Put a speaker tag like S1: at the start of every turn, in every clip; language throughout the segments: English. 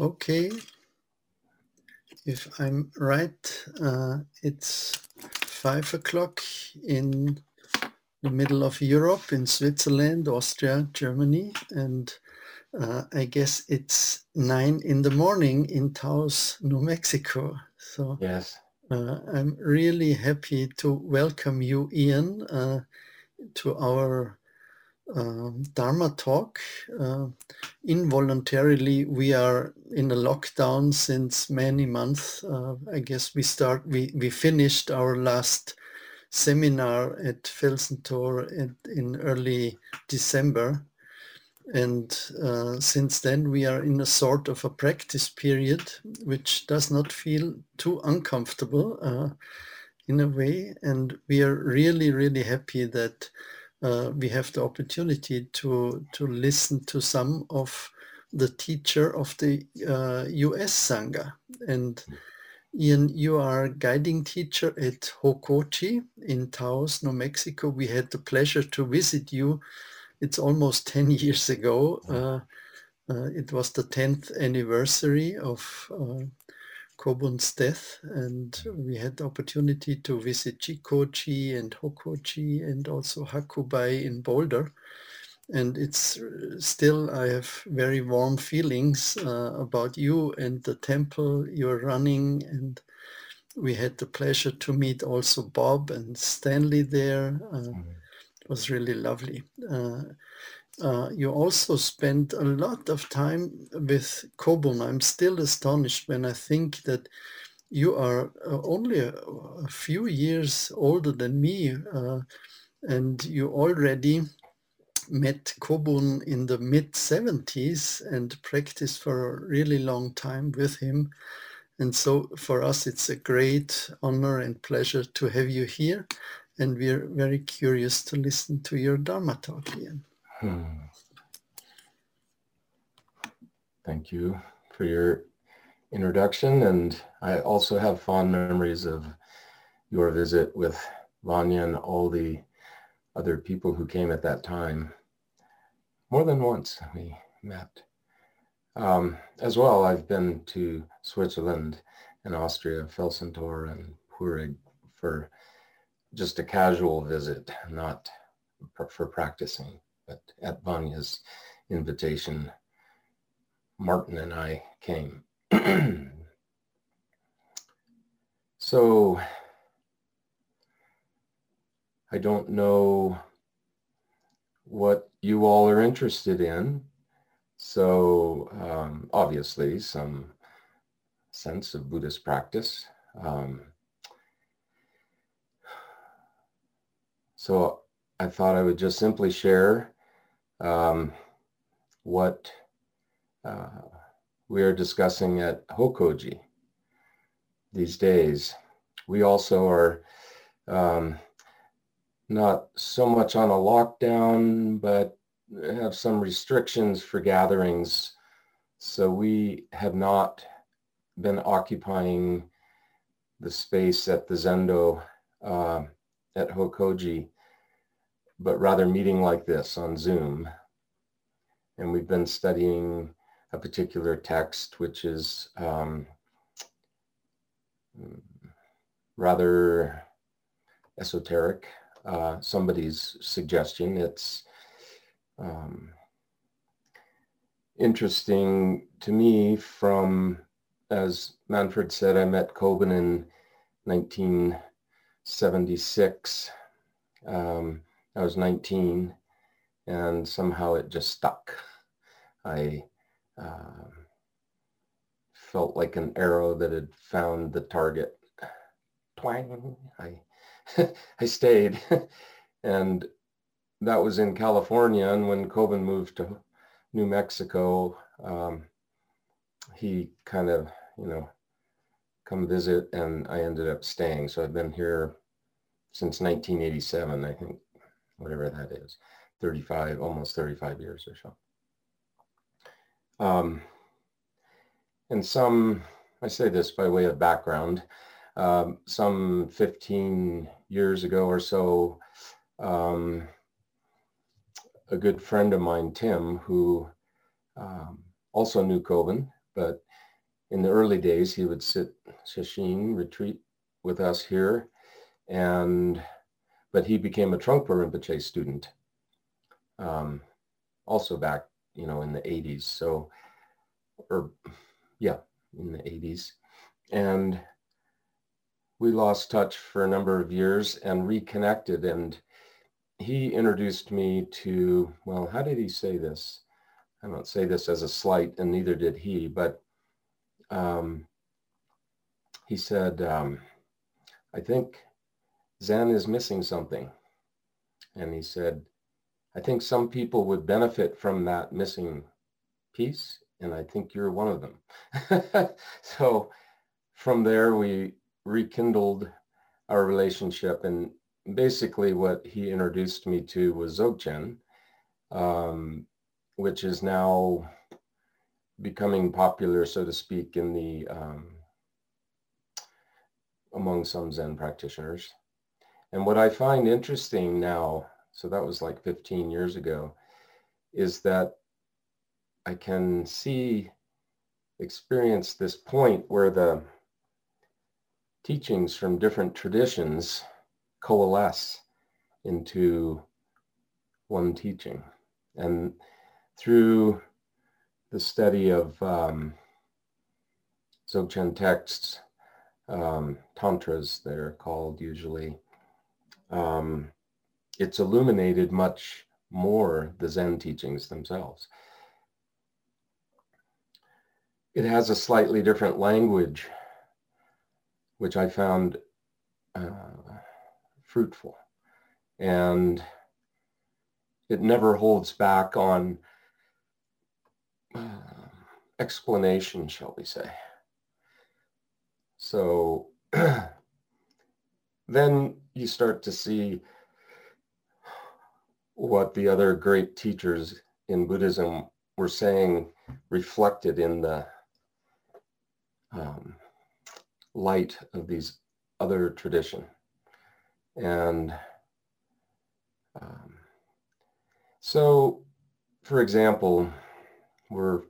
S1: Okay. If I'm right, uh, it's five o'clock in the middle of Europe, in Switzerland, Austria, Germany, and uh, I guess it's nine in the morning in Taos, New Mexico. So
S2: Yes.
S1: uh, I'm really happy to welcome you, Ian, uh, to our um, Dharma talk. Uh, involuntarily, we are in a lockdown since many months. Uh, I guess we start we we finished our last seminar at Felsentor in, in early December, and uh, since then we are in a sort of a practice period, which does not feel too uncomfortable uh, in a way, and we are really really happy that uh, we have the opportunity to to listen to some of the teacher of the uh, U.S. Sangha. And Ian, you are guiding teacher at Hokoji in Taos, New Mexico. We had the pleasure to visit you. It's almost 10 years ago. Uh, uh, it was the 10th anniversary of uh, Kobun's death, and we had the opportunity to visit Jikoji and Hokoji and also Hakubai in Boulder. And it's uh, still, I have very warm feelings uh, about you and the temple you're running. And we had the pleasure to meet also Bob and Stanley there. Uh, it was really lovely. Uh, uh, you also spent a lot of time with Kobun. I'm still astonished when I think that you are uh, only a, a few years older than me, uh, and you already met Kobun in the mid 70s and practiced for a really long time with him. And so for us, it's a great honor and pleasure to have you here. And we're very curious to listen to your Dharma talk, Ian.
S2: Hmm. Thank you for your introduction. And I also have fond memories of your visit with Vanya and all the other people who came at that time. More than once we met. Um, as well, I've been to Switzerland and Austria, Felsentor and Puregg for just a casual visit, not for practicing, but at Vanya's invitation, Martin and I came. so I don't know what you all are interested in. So um, obviously some sense of Buddhist practice. Um, so I thought I would just simply share um, what uh, we are discussing at Hokoji these days. We also are um, not so much on a lockdown, but have some restrictions for gatherings. So we have not been occupying the space at the Zendo uh, at Hokoji, but rather meeting like this on Zoom. And we've been studying a particular text, which is um, rather esoteric. Uh, somebody's suggestion. It's um, interesting to me from, as Manfred said, I met Kobun in 1976. Um, I was 19 and somehow it just stuck. I um felt like an arrow that had found the target. Twang. I, I stayed. and that was in California. And when Kobun moved to New Mexico, um, he kind of, you know, come visit and I ended up staying. So I've been here since 1987, I think, whatever that is, 35, almost 35 years or so. Um, and some, I say this by way of background, um, some 15 years ago or so, um, a good friend of mine, Tim, who um, also knew Kobun, but in the early days, he would sit sesshin retreat with us here, and but he became a Trungpa Rinpoche student, um, also back you know in the 80s. So, or yeah, in the 80s, and we lost touch for a number of years and reconnected and he introduced me to well how did he say this i don't say this as a slight and neither did he but um, he said um, i think zen is missing something and he said i think some people would benefit from that missing piece and i think you're one of them so from there we rekindled our relationship. And basically, what he introduced me to was Dzogchen, um, which is now becoming popular, so to speak, in the um, among some Zen practitioners. And what I find interesting now, so that was like 15 years ago, is that I can see, experience this point where the teachings from different traditions coalesce into one teaching. And through the study of um, Dzogchen texts, um, tantras they're called usually, um, it's illuminated much more the Zen teachings themselves. It has a slightly different language which I found uh, fruitful. And it never holds back on uh, explanation, shall we say. So then you start to see what the other great teachers in Buddhism were saying reflected in the um, light of these other tradition. And um, so, for example, we're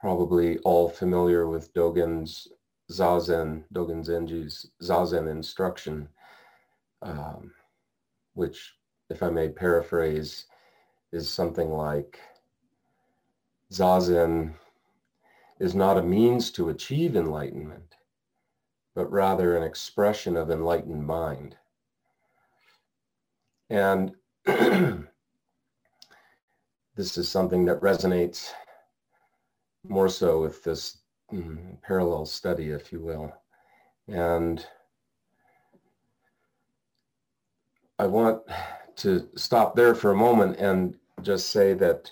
S2: probably all familiar with Dogen's Zazen, Dogen Zenji's Zazen instruction, um, which, if I may paraphrase, is something like Zazen is not a means to achieve enlightenment, but rather an expression of enlightened mind. And this is something that resonates more so with this mm, parallel study, if you will. And I want to stop there for a moment and just say that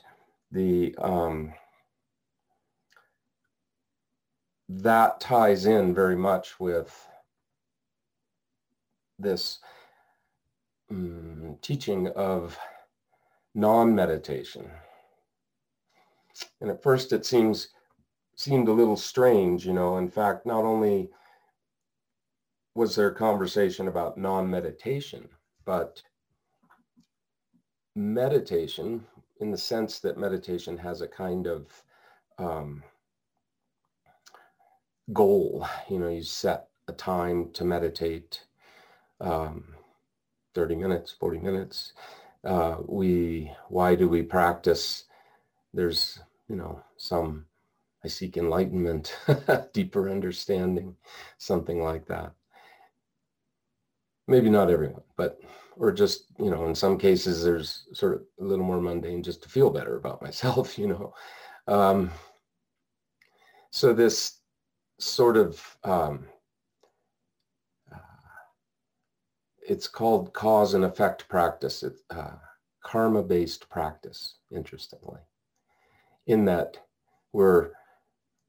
S2: the um, that ties in very much with this um, teaching of non-meditation. And at first it seems seemed a little strange, you know. In fact, not only was there a conversation about non-meditation, but meditation in the sense that meditation has a kind of um, goal. You know, you set a time to meditate, um, 30 minutes, 40 minutes. Uh, we, why do we practice? There's, you know, some, I seek enlightenment, deeper understanding, something like that. Maybe not everyone, but, or just, you know, in some cases, there's sort of a little more mundane just to feel better about myself, you know. Um, so this sort of um, uh, it's called cause and effect practice. It's uh, karma-based practice, interestingly, in that we're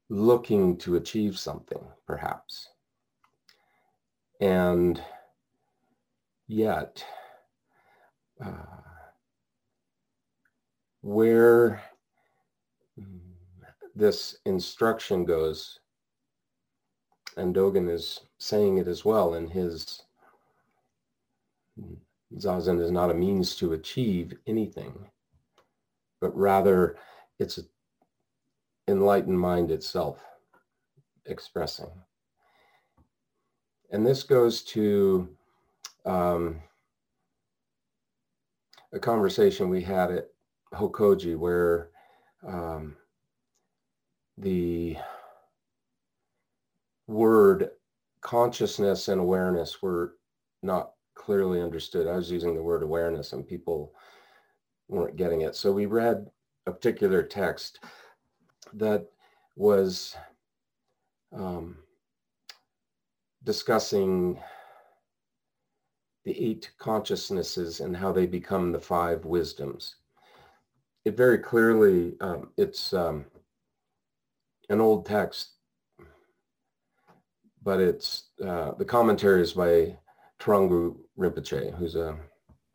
S2: looking to achieve something, perhaps. And yet, uh, where this instruction goes and Dogen is saying it as well in his Zazen is not a means to achieve anything, but rather it's a, enlightened mind itself expressing. And this goes to um, a conversation we had at Hokoji where um, the word consciousness and awareness were not clearly understood. I was using the word awareness and people weren't getting it. So we read a particular text that was um, discussing the eight consciousnesses and how they become the five wisdoms. It very clearly, um, it's um, an old text, but it's uh, the commentary is by Thrangu Rinpoche, who's a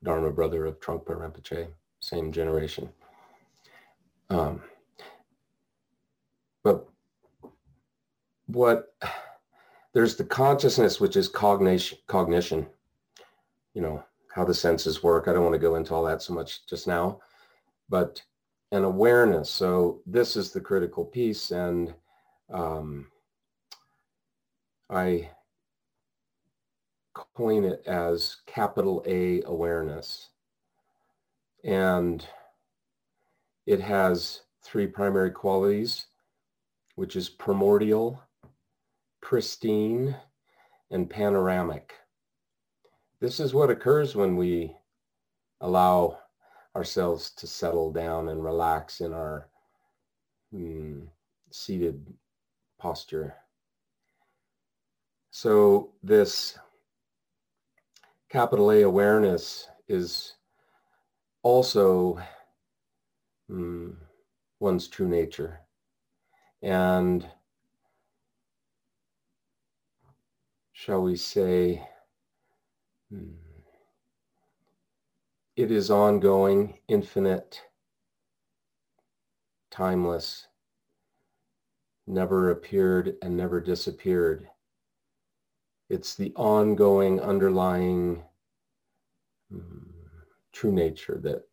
S2: Dharma brother of Trungpa Rinpoche, same generation. Um, but what there's the consciousness, which is cognition, cognition, you know, how the senses work. I don't want to go into all that so much just now, but an awareness. So this is the critical piece. And um, I coin it as capital A awareness. And it has three primary qualities, which is primordial, pristine, and panoramic. This is what occurs when we allow ourselves to settle down and relax in our mm, seated posture. So this capital A awareness is also mm, one's true nature. And shall we say, it is ongoing, infinite, timeless, never appeared and never disappeared. It's the ongoing, underlying mm, true nature that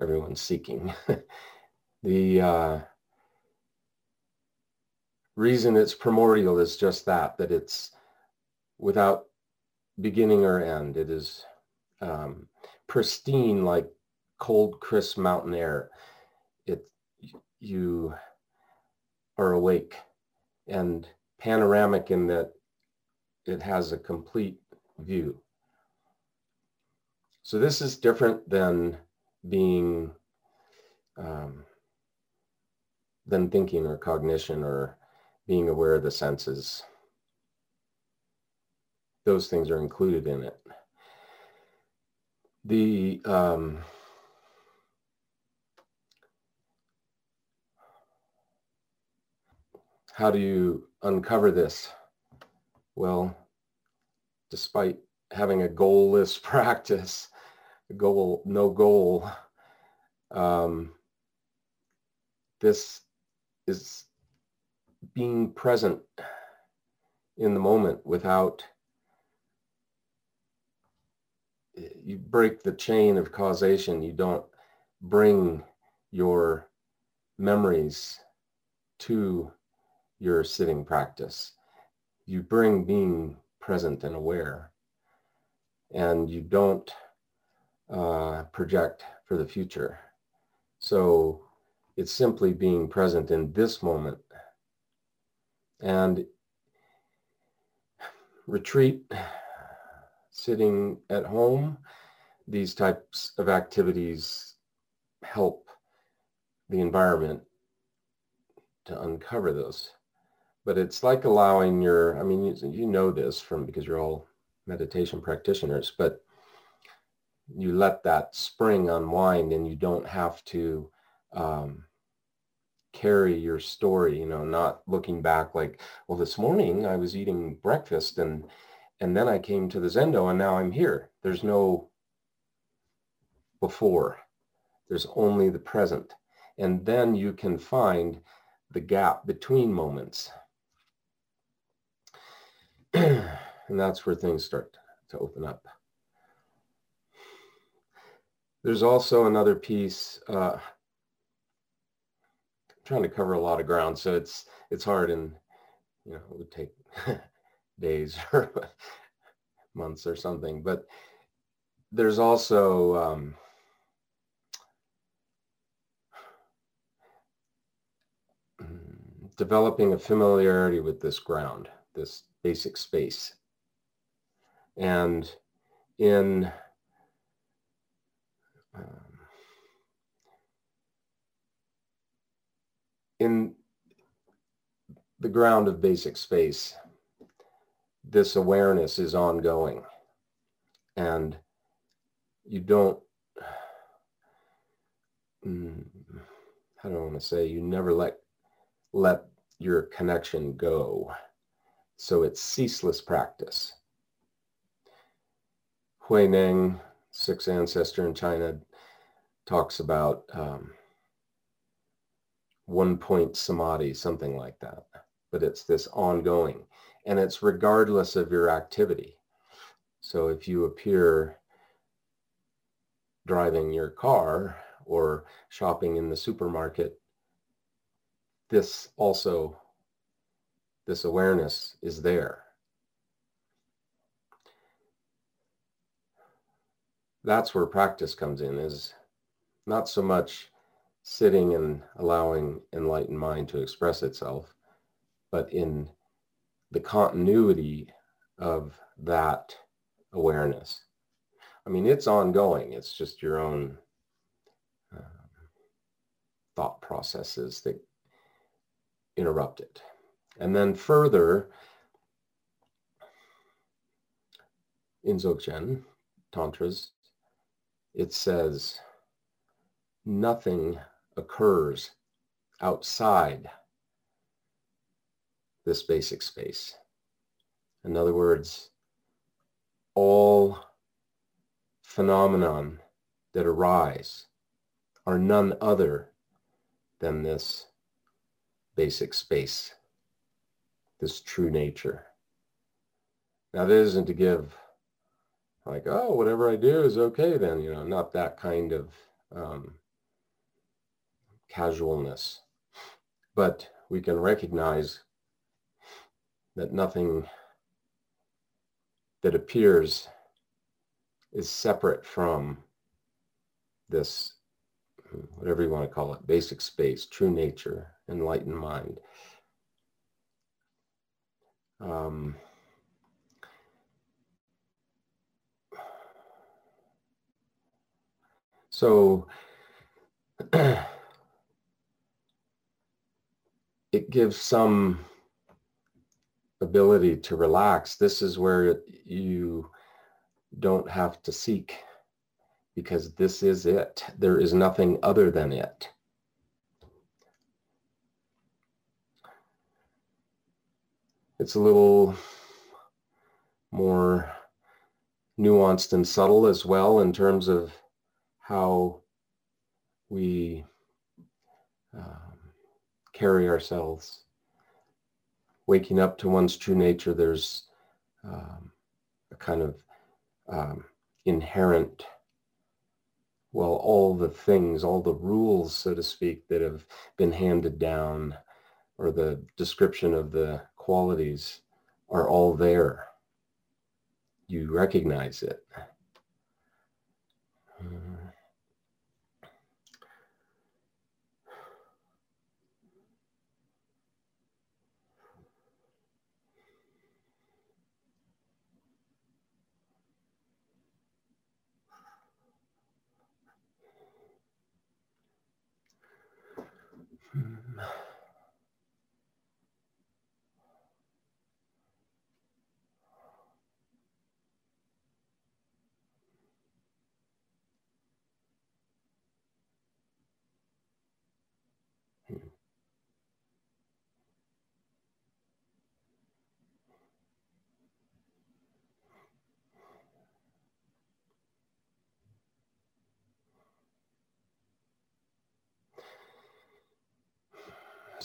S2: everyone's seeking. the uh, reason it's primordial is just that, that it's without beginning or end. It is um, pristine like cold, crisp mountain air. It, you are awake and panoramic in that it has a complete view. So this is different than being um, than thinking or cognition or being aware of the senses. Those things are included in it. The um, how do you uncover this? Well, despite having a goalless practice, goal, no goal. Um, this is being present in the moment without you break the chain of causation you don't bring your memories to your sitting practice you bring being present and aware and you don't uh, project for the future. So it's simply being present in this moment. And retreat, sitting at home, these types of activities help the environment to uncover those. But it's like allowing your, I mean, you, you know this from because you're all meditation practitioners, but you let that spring unwind and you don't have to um, carry your story, you know, not looking back like, well, this morning I was eating breakfast and and then I came to the Zendo and now I'm here. There's no before. There's only the present. And then you can find the gap between moments. and that's where things start to open up. There's also another piece, uh, trying to cover a lot of ground, so it's it's hard and you know it would take days or months or something. But there's also um, developing a familiarity with this ground, this basic space. And in um, in the ground of basic space, this awareness is ongoing. And you don't, mm, I want to say, you never let, let your connection go. So it's ceaseless practice. Huineng, sixth ancestor in China, talks about um, one point samadhi, something like that. But it's this ongoing and it's regardless of your activity. So if you appear driving your car or shopping in the supermarket, this also, this awareness is there. That's where practice comes in is not so much sitting and allowing enlightened mind to express itself, but in the continuity of that awareness. I mean, it's ongoing. It's just your own uh, thought processes that interrupt it. And then further, in Dzogchen, Tantras, it says nothing occurs outside this basic space. In other words, all phenomenon that arise are none other than this basic space, this true nature. Now, that isn't to give like, oh, whatever I do is okay then, you know, not that kind of um, casualness. But we can recognize that nothing that appears is separate from this, whatever you want to call it, basic space, true nature, enlightened mind. Um, so it gives some ability to relax, this is where you don't have to seek because this is it. There is nothing other than it. It's a little more nuanced and subtle as well in terms of how we um, carry ourselves waking up to one's true nature, there's um, a kind of um, inherent, well, all the things, all the rules, so to speak, that have been handed down, or the description of the qualities are all there. You recognize it.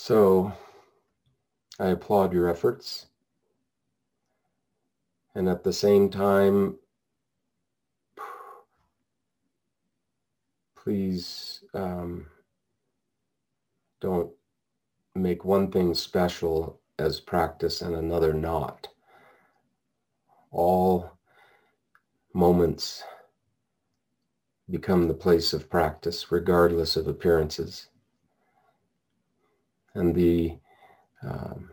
S2: So I applaud your efforts. And at the same time, please um, don't make one thing special as practice and another not. All moments become the place of practice regardless of appearances. And the um,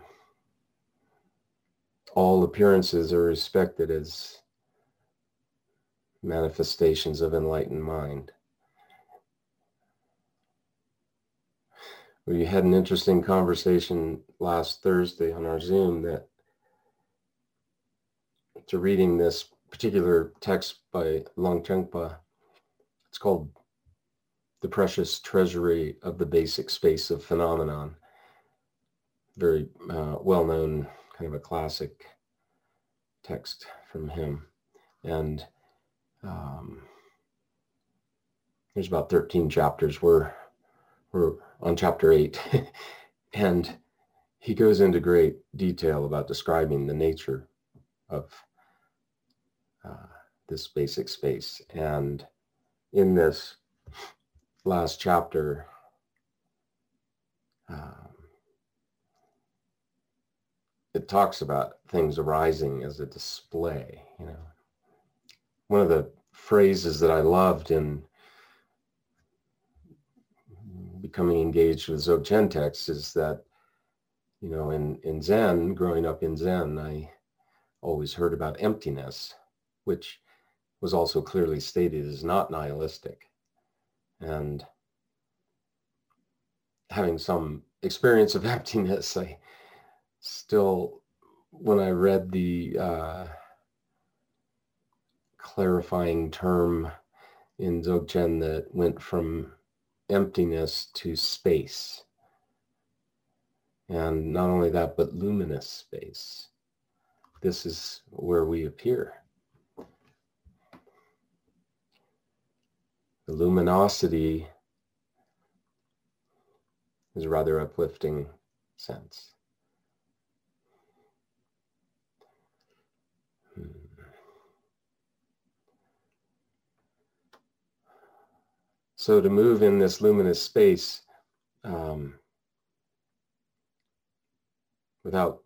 S2: all appearances are respected as manifestations of enlightened mind. We had an interesting conversation last Thursday on our Zoom that to reading this particular text by Longchenpa, it's called The Precious Treasury of the Basic Space of Phenomenon. Very uh, well-known, kind of a classic text from him. And um, there's about 13 chapters. We're, we're on chapter 8. and he goes into great detail about describing the nature of uh, this basic space. And in this last chapter, um, it talks about things arising as a display, you know. One of the phrases that I loved in becoming engaged with Dzogchen texts is that, you know, in, in Zen, growing up in Zen, I always heard about emptiness, which was also clearly stated as not nihilistic. And having some experience of emptiness, I still, when I read the uh, clarifying term in Dzogchen that went from emptiness to space. And not only that, but luminous space. This is where we appear. The luminosity is a rather uplifting sense. So to move in this luminous space um, without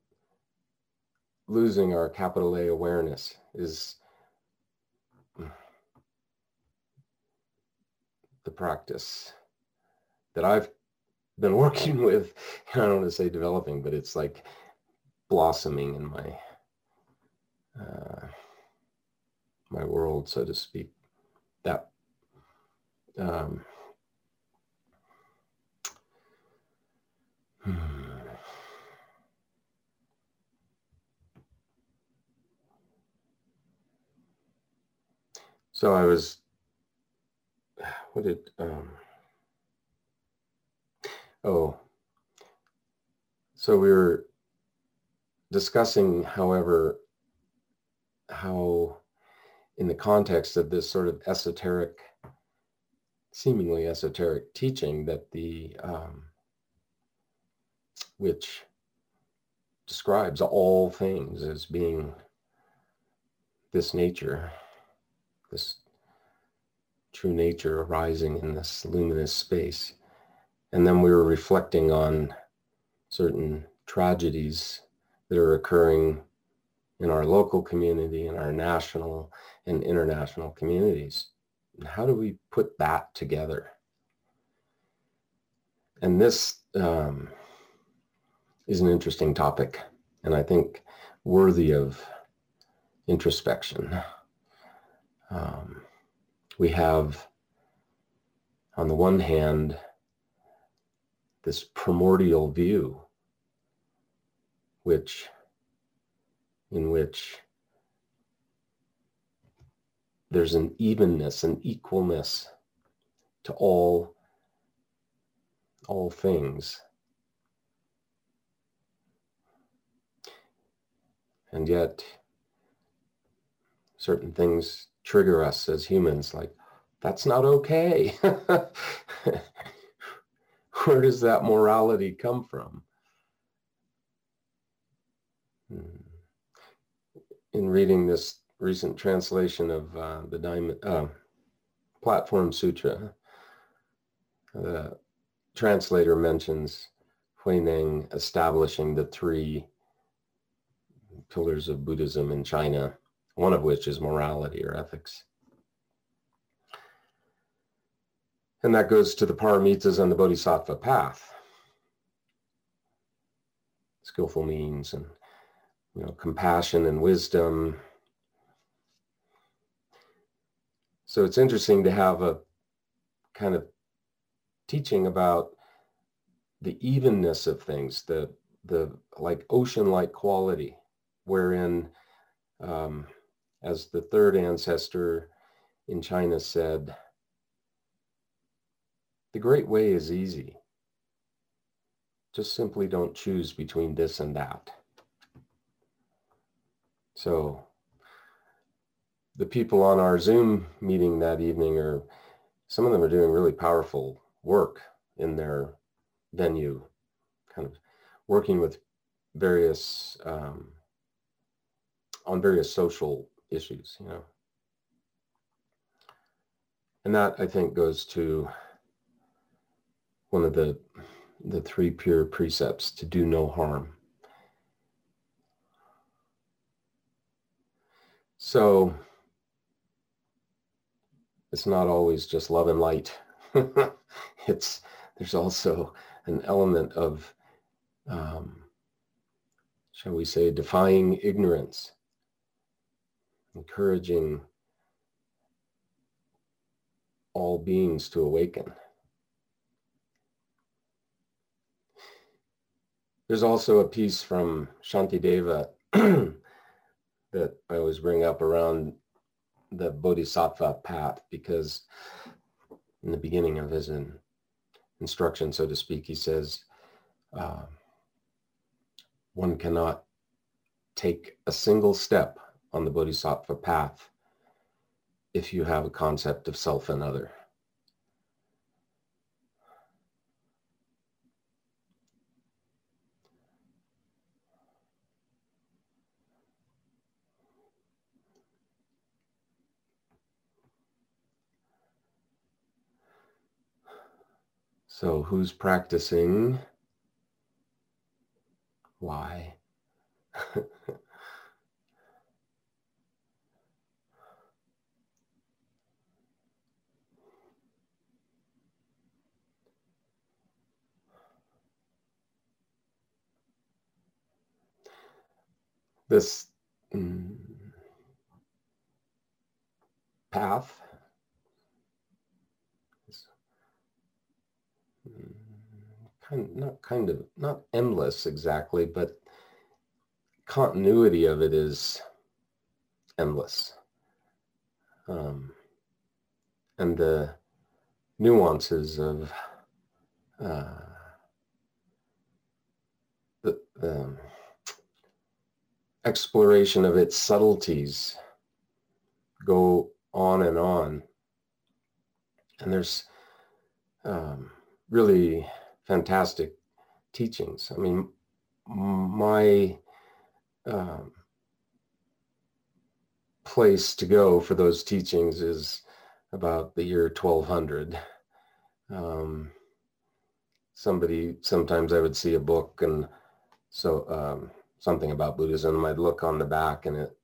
S2: losing our capital A awareness is the practice that I've been working with. I don't want to say developing, but it's like blossoming in my uh, my world, so to speak. That um. So I was, what did, um, oh, so we were discussing, however, how in the context of this sort of esoteric seemingly esoteric teaching that the um, which describes all things as being this nature, this true nature arising in this luminous space. And then we were reflecting on certain tragedies that are occurring in our local community, in our national and international communities how do we put that together? And this um, is an interesting topic, and I think worthy of introspection. Um, we have, on the one hand, this primordial view, which, in which there's an evenness, an equalness to all, all things. And yet, certain things trigger us as humans, like, that's not okay. Where does that morality come from? Hmm. In reading this recent translation of uh, the Diamond uh, Platform Sutra. The translator mentions Huineng establishing the three pillars of Buddhism in China, one of which is morality or ethics. And that goes to the paramitas and the bodhisattva path. Skillful means and you know compassion and wisdom. So it's interesting to have a kind of teaching about the evenness of things, the the like ocean-like quality, wherein, um, as the third ancestor in China said, the great way is easy. Just simply don't choose between this and that. So the people on our Zoom meeting that evening are, some of them are doing really powerful work in their venue, kind of working with various, um, on various social issues, you know. And that I think goes to one of the the three pure precepts to do no harm. So it's not always just love and light. it's there's also an element of um, shall we say defying ignorance encouraging all beings to awaken There's also a piece from Shantideva that I always bring up around the Bodhisattva path because in the beginning of his in, instruction, so to speak, he says, uh, one cannot take a single step on the Bodhisattva path if you have a concept of self and other. So who's practicing? Why? this mm, path kind not kind of not endless exactly, but continuity of it is endless. Um, and the nuances of uh, the, the exploration of its subtleties go on and on. And there's um, really fantastic teachings. I mean, my um, place to go for those teachings is about the year 1200. Um, somebody, sometimes I would see a book and so um, something about Buddhism, I'd look on the back and it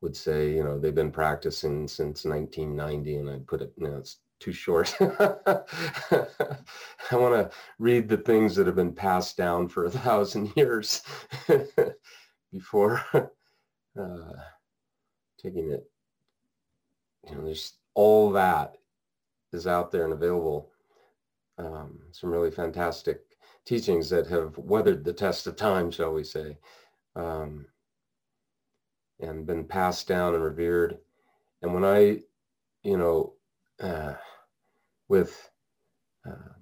S2: would say, you know, they've been practicing since 1990 and I'd put it, you know, it's too short. I want to read the things that have been passed down for a thousand years before uh, taking it. You know, there's all that is out there and available. Um, some really fantastic teachings that have weathered the test of time, shall we say, um, and been passed down and revered. And when I, you know, uh, with um,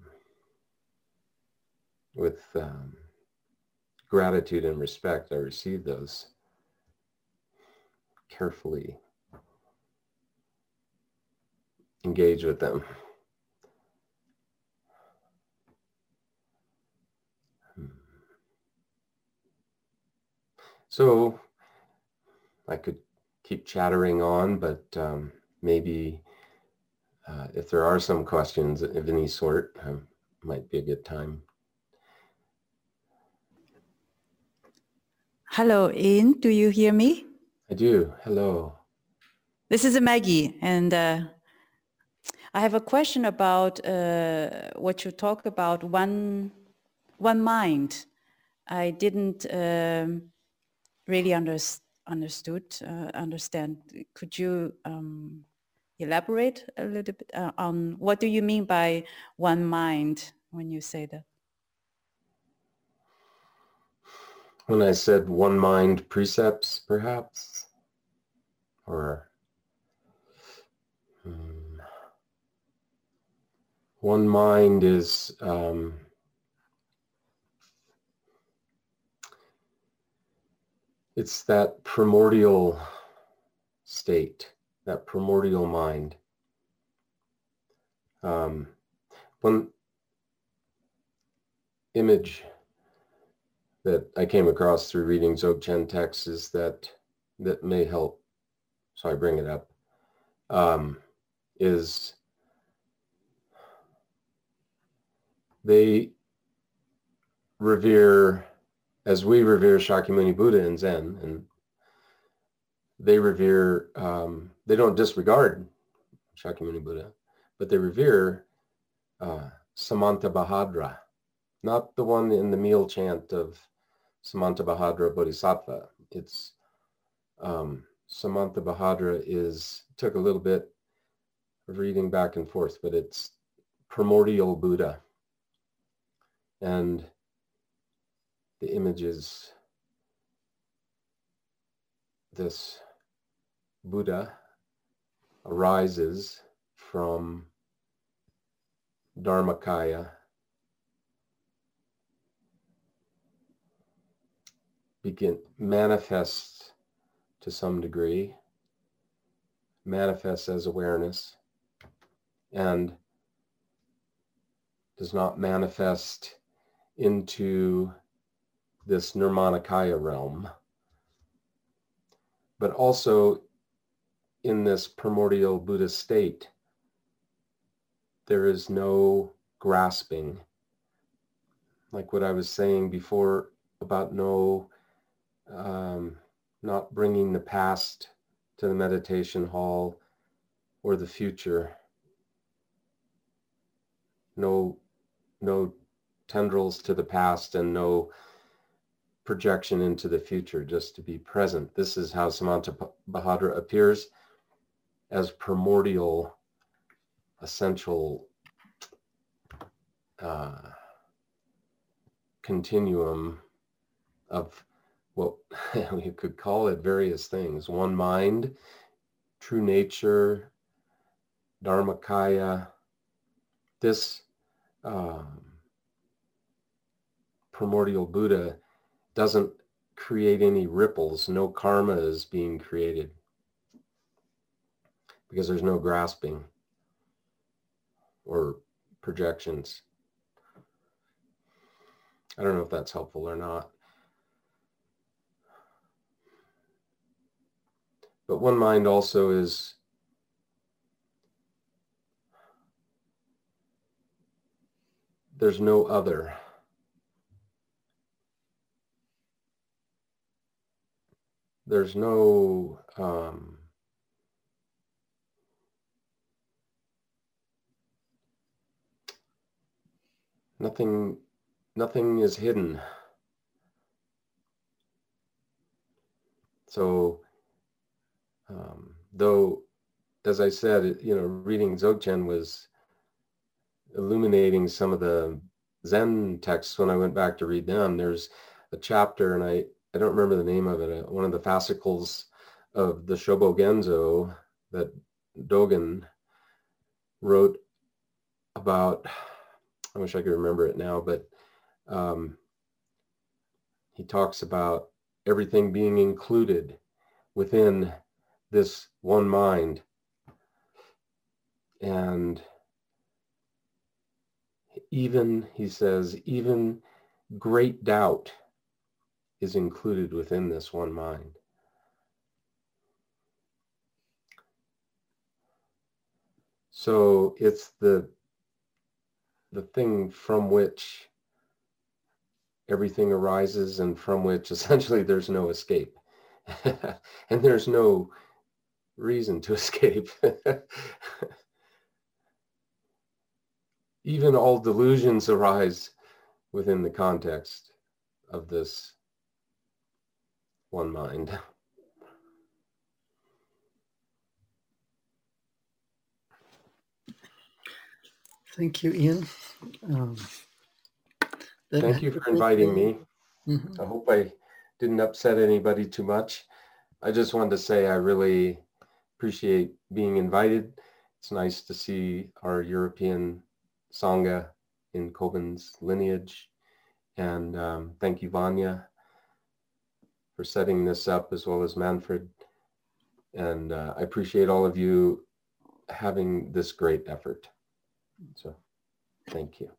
S2: with um, gratitude and respect, I receive those carefully. Engage with them. Hmm. So I could keep chattering on, but um, maybe uh, if there are some questions of any sort, um, might be a good time
S3: Hello, Ian. Do you hear me?
S2: I do. Hello.
S3: This is Maggie, and uh, I have a question about uh, what you talk about one one mind. I didn't um, really under, understood uh, understand. Could you um, elaborate a little bit uh, on what do you mean by one mind when you say that?
S2: When I said one mind precepts, perhaps, or hmm, one mind is um, it's that primordial state, that primordial mind. Um, one image that I came across through reading Dzogchen texts is that that may help. So I bring it up. Um, is they revere as we revere Shakyamuni Buddha in Zen, and they revere, um, they don't disregard Shakyamuni Buddha, but they revere uh, Samantabhadra, not the one in the meal chant of Samantabhadra Bodhisattva. It's um, Samantabhadra is, took a little bit of reading back and forth, but it's primordial Buddha. And the images this Buddha arises from Dharmakaya, begin manifests to some degree, manifests as awareness, and does not manifest into this Nirmanakaya realm, but also in this primordial Buddha state, there is no grasping. Like what I was saying before about no, um, not bringing the past to the meditation hall or the future. No, no tendrils to the past and no projection into the future, just to be present. This is how Samanta Bahadra appears as primordial, essential uh, continuum of what you could call it various things. One mind, true nature, Dharmakaya. This um, primordial Buddha doesn't create any ripples. No karma is being created because there's no grasping or projections. I don't know if that's helpful or not. But one mind also is there's no other. there's no um, nothing nothing is hidden. So um, though as i said you know reading dzogchen was illuminating some of the zen texts when i went back to read them. There's a chapter and i I don't remember the name of it, uh, one of the fascicles of the Shobogenzo that Dogen wrote about, I wish I could remember it now, but um, he talks about everything being included within this one mind. And even, he says, even great doubt is included within this one mind. So it's the the thing from which everything arises and from which essentially there's no escape. and there's no reason to escape. Even all delusions arise within the context of this one mind.
S1: Thank you, Ian. Um,
S2: Thank you for inviting me.
S1: Mhm.
S2: I hope I didn't upset anybody too much. I just wanted to say I really appreciate being invited. It's nice to see our European Sangha in Kobun's lineage. And um, thank you, Vanya, for setting this up as well as Manfred. And uh, I appreciate all of you having this great effort. So thank you.